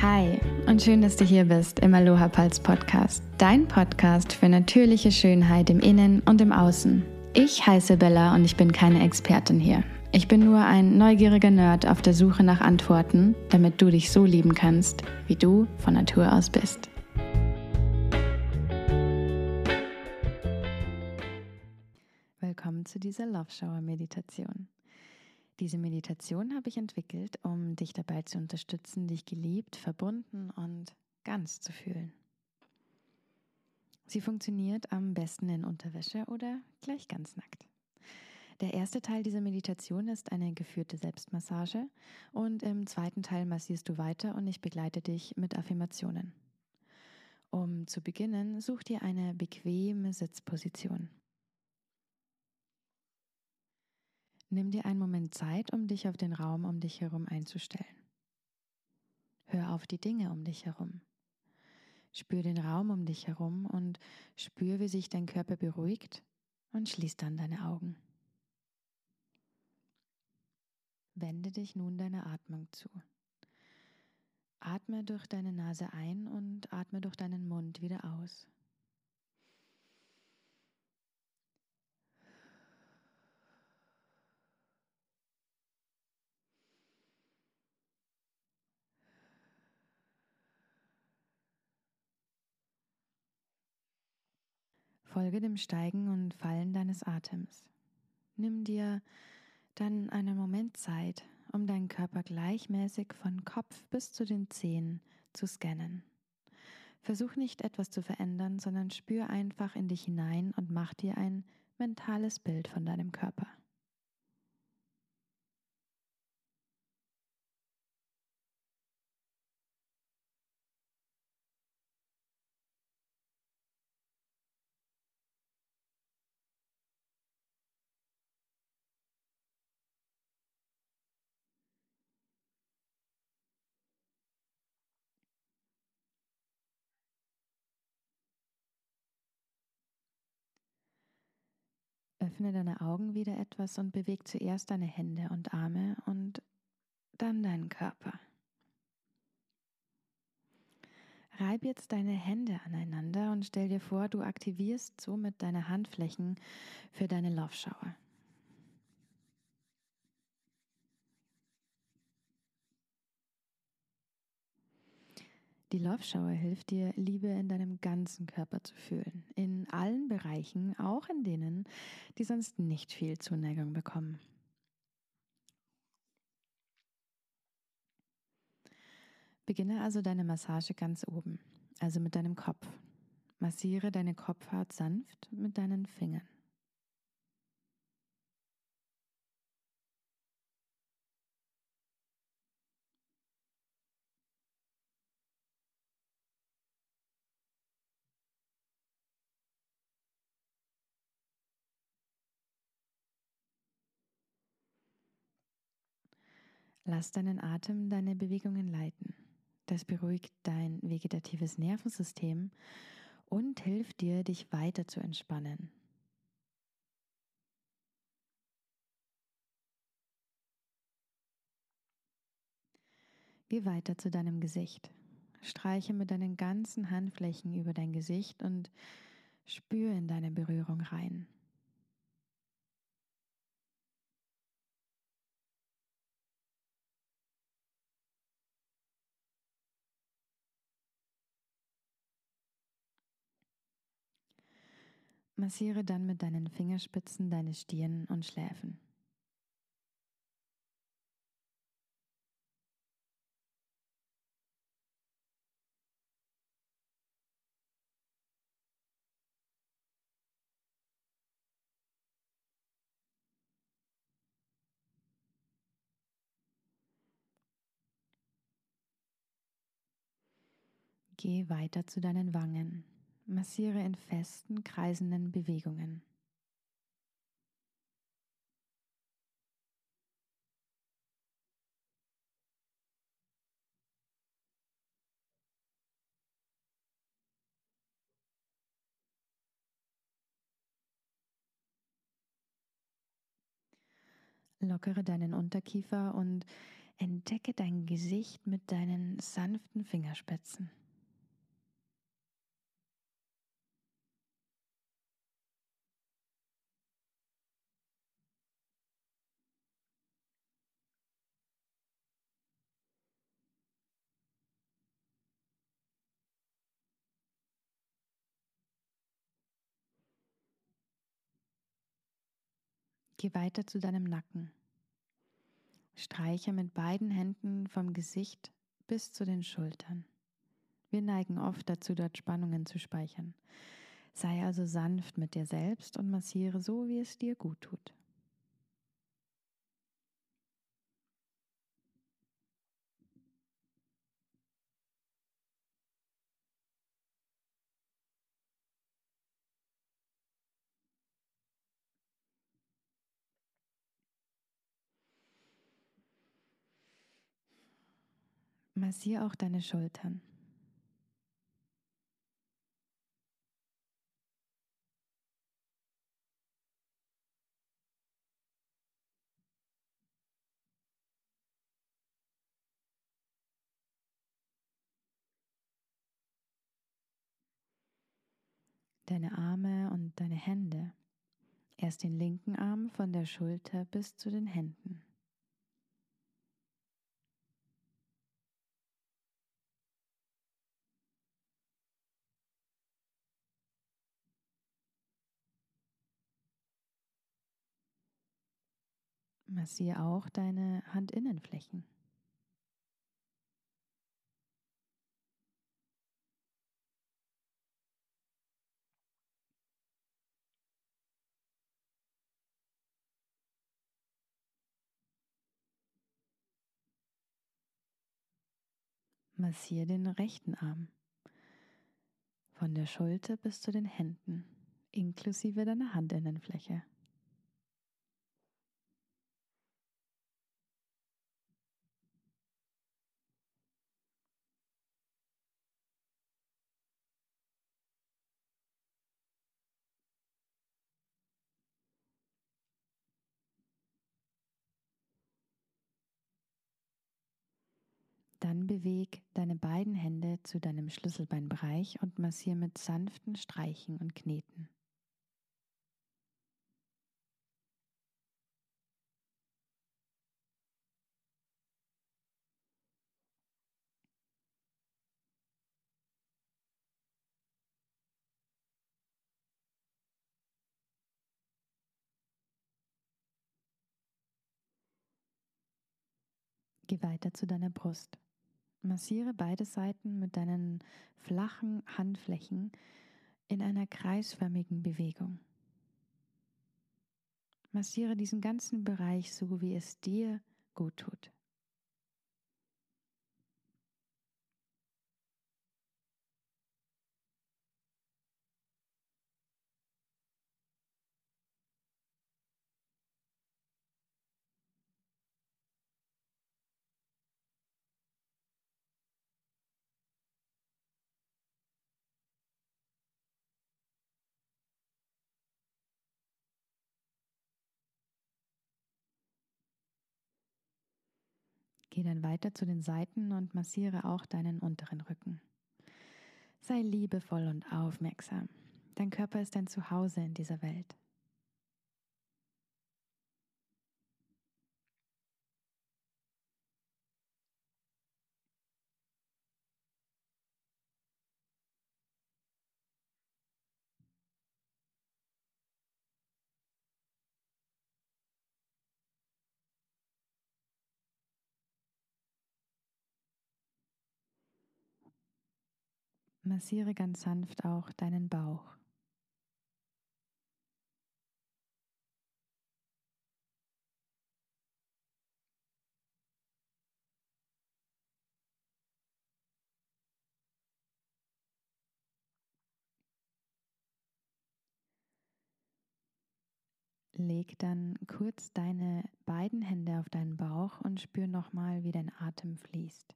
Hi und schön, dass du hier bist im Aloha Pulse Podcast, dein Podcast für natürliche Schönheit im Innen und im Außen. Ich heiße Bella und ich bin keine Expertin hier. Ich bin nur ein neugieriger Nerd auf der Suche nach Antworten, damit du dich so lieben kannst, wie du von Natur aus bist. Willkommen zu dieser Love Shower Meditation. Diese Meditation habe ich entwickelt, um dich dabei zu unterstützen, dich geliebt, verbunden und ganz zu fühlen. Sie funktioniert am besten in Unterwäsche oder gleich ganz nackt. Der erste Teil dieser Meditation ist eine geführte Selbstmassage und im zweiten Teil massierst du weiter und ich begleite dich mit Affirmationen. Um zu beginnen, such dir eine bequeme Sitzposition. Nimm dir einen Moment Zeit, um dich auf den Raum um dich herum einzustellen. Hör auf die Dinge um dich herum. Spür den Raum um dich herum und spür, wie sich dein Körper beruhigt und schließ dann deine Augen. Wende dich nun deiner Atmung zu. Atme durch deine Nase ein und atme durch deinen Mund wieder aus. Folge dem Steigen und Fallen deines Atems. Nimm dir dann einen Moment Zeit, um deinen Körper gleichmäßig von Kopf bis zu den Zehen zu scannen. Versuch nicht etwas zu verändern, sondern spür einfach in dich hinein und mach dir ein mentales Bild von deinem Körper. Öffne deine Augen wieder etwas und beweg zuerst deine Hände und Arme und dann deinen Körper. Reib jetzt deine Hände aneinander und stell dir vor, du aktivierst somit deine Handflächen für deine Love Die Love Shower hilft dir, Liebe in deinem ganzen Körper zu fühlen. In allen Bereichen, auch in denen, die sonst nicht viel Zuneigung bekommen. Beginne also deine Massage ganz oben, also mit deinem Kopf. Massiere deine Kopfhaut sanft mit deinen Fingern. Lass deinen Atem deine Bewegungen leiten. Das beruhigt dein vegetatives Nervensystem und hilft dir, dich weiter zu entspannen. Geh weiter zu deinem Gesicht. Streiche mit deinen ganzen Handflächen über dein Gesicht und spüre in deine Berührung rein. Massiere dann mit deinen Fingerspitzen deine Stirn und Schläfen. Geh weiter zu deinen Wangen. Massiere in festen, kreisenden Bewegungen. Lockere deinen Unterkiefer und Entdecke dein Gesicht mit deinen sanften Fingerspitzen. Geh weiter zu deinem Nacken. Streiche mit beiden Händen vom Gesicht bis zu den Schultern. Wir neigen oft dazu, dort Spannungen zu speichern. Sei also sanft mit dir selbst und massiere so, wie es dir gut tut. Massier auch deine Schultern. Deine Arme und deine Hände. Erst den linken Arm von der Schulter bis zu den Händen. Massiere auch deine Handinnenflächen. Massiere den rechten Arm von der Schulter bis zu den Händen, inklusive deiner Handinnenfläche. Dann beweg deine beiden Hände zu deinem Schlüsselbeinbereich und massiere mit sanften Streichen und Kneten. Geh weiter zu deiner Brust. Massiere beide Seiten mit deinen flachen Handflächen in einer kreisförmigen Bewegung. Massiere diesen ganzen Bereich so, wie es dir gut tut. Geh dann weiter zu den Seiten und massiere auch deinen unteren Rücken. Sei liebevoll und aufmerksam. Dein Körper ist dein Zuhause in dieser Welt. Massiere ganz sanft auch deinen Bauch. Leg dann kurz deine beiden Hände auf deinen Bauch und spür nochmal, wie dein Atem fließt.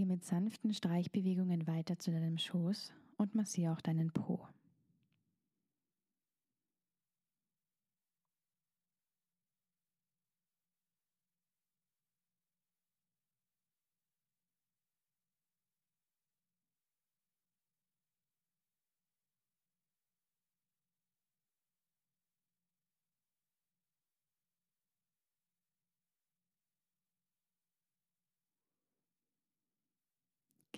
Geh mit sanften Streichbewegungen weiter zu deinem Schoß und massiere auch deinen Po.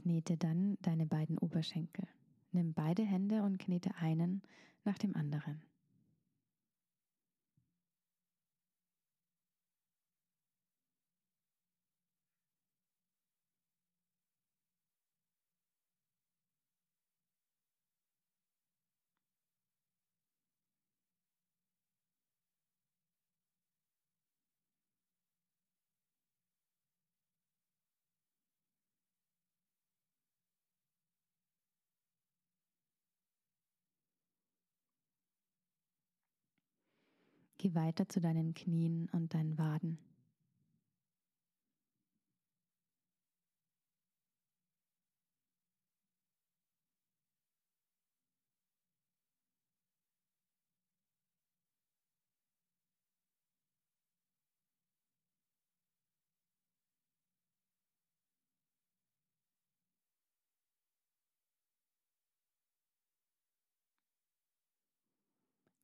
Knete dann deine beiden Oberschenkel. Nimm beide Hände und knete einen nach dem anderen. Geh weiter zu deinen Knien und deinen Waden.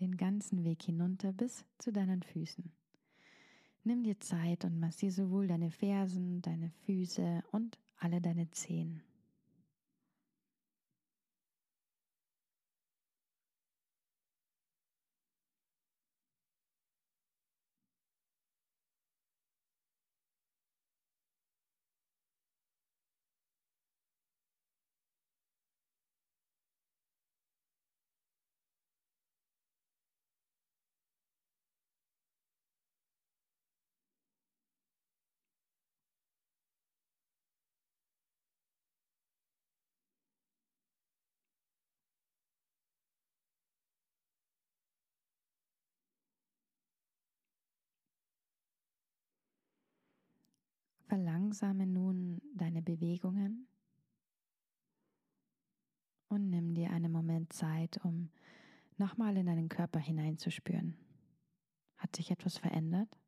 Den ganzen Weg hinunter bis zu deinen Füßen. Nimm dir Zeit und massiere sowohl deine Fersen, deine Füße und alle deine Zehen. Verlangsame nun deine Bewegungen und nimm dir einen Moment Zeit, um nochmal in deinen Körper hineinzuspüren. Hat sich etwas verändert?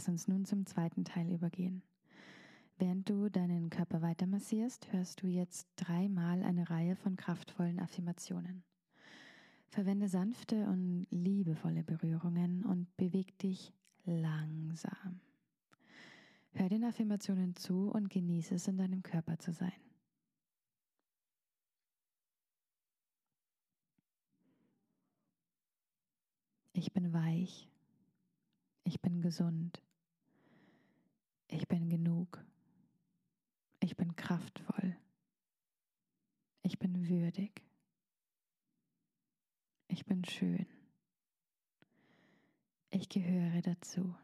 Lass uns nun zum zweiten Teil übergehen. Während du deinen Körper weiter massierst, hörst du jetzt dreimal eine Reihe von kraftvollen Affirmationen. Verwende sanfte und liebevolle Berührungen und beweg dich langsam. Hör den Affirmationen zu und genieße es, in deinem Körper zu sein. Ich bin weich. Ich bin gesund. Ich bin genug. Ich bin kraftvoll. Ich bin würdig. Ich bin schön. Ich gehöre dazu.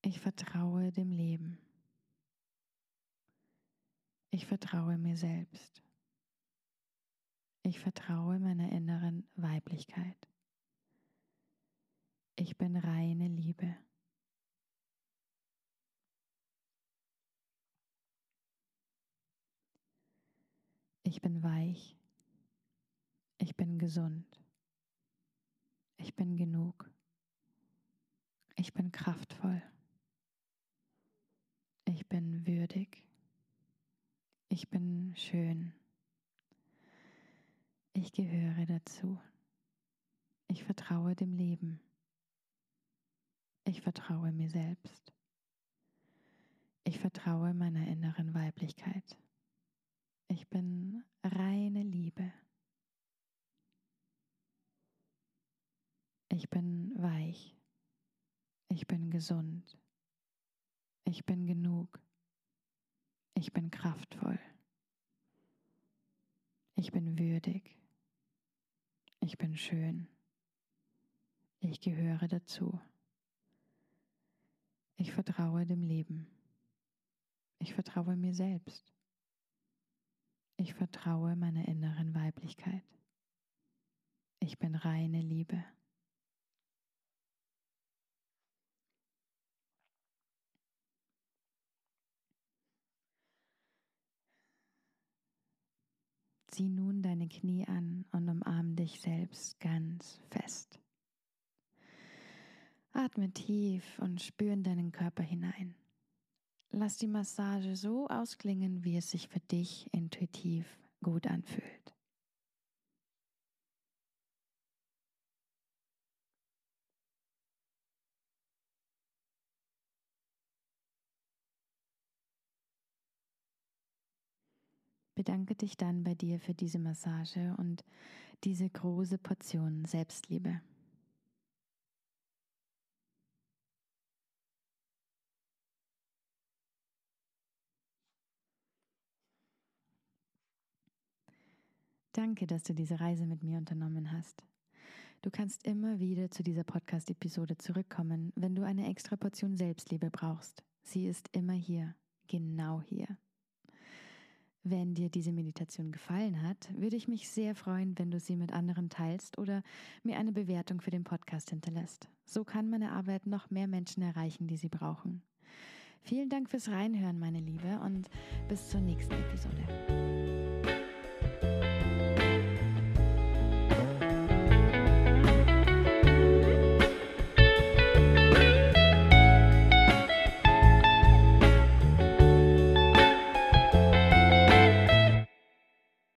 Ich vertraue dem Leben. Ich vertraue mir selbst. Ich vertraue meiner inneren Weiblichkeit. Ich bin reine Liebe. Ich bin weich. Ich bin gesund. Ich bin genug. Ich bin kraftvoll. Ich bin würdig. Ich bin schön. Ich gehöre dazu. Ich vertraue dem Leben. Ich vertraue mir selbst. Ich vertraue meiner inneren Weiblichkeit. Ich bin reine Liebe. Ich bin weich. Ich bin gesund. Ich bin genug. Ich bin kraftvoll. Ich bin würdig. Ich bin schön. Ich gehöre dazu. Ich vertraue dem Leben. Ich vertraue mir selbst. Ich vertraue meiner inneren Weiblichkeit. Ich bin reine Liebe. Zieh nun deine Knie an und umarm dich selbst ganz fest. Atme tief und spür in deinen Körper hinein. Lass die Massage so ausklingen, wie es sich für dich intuitiv gut anfühlt. Bedanke dich dann bei dir für diese Massage und diese große Portion Selbstliebe. Danke, dass du diese Reise mit mir unternommen hast. Du kannst immer wieder zu dieser Podcast-Episode zurückkommen, wenn du eine extra Portion Selbstliebe brauchst. Sie ist immer hier, genau hier. Wenn dir diese Meditation gefallen hat, würde ich mich sehr freuen, wenn du sie mit anderen teilst oder mir eine Bewertung für den Podcast hinterlässt. So kann meine Arbeit noch mehr Menschen erreichen, die sie brauchen. Vielen Dank fürs Reinhören, meine Liebe, und bis zur nächsten Episode.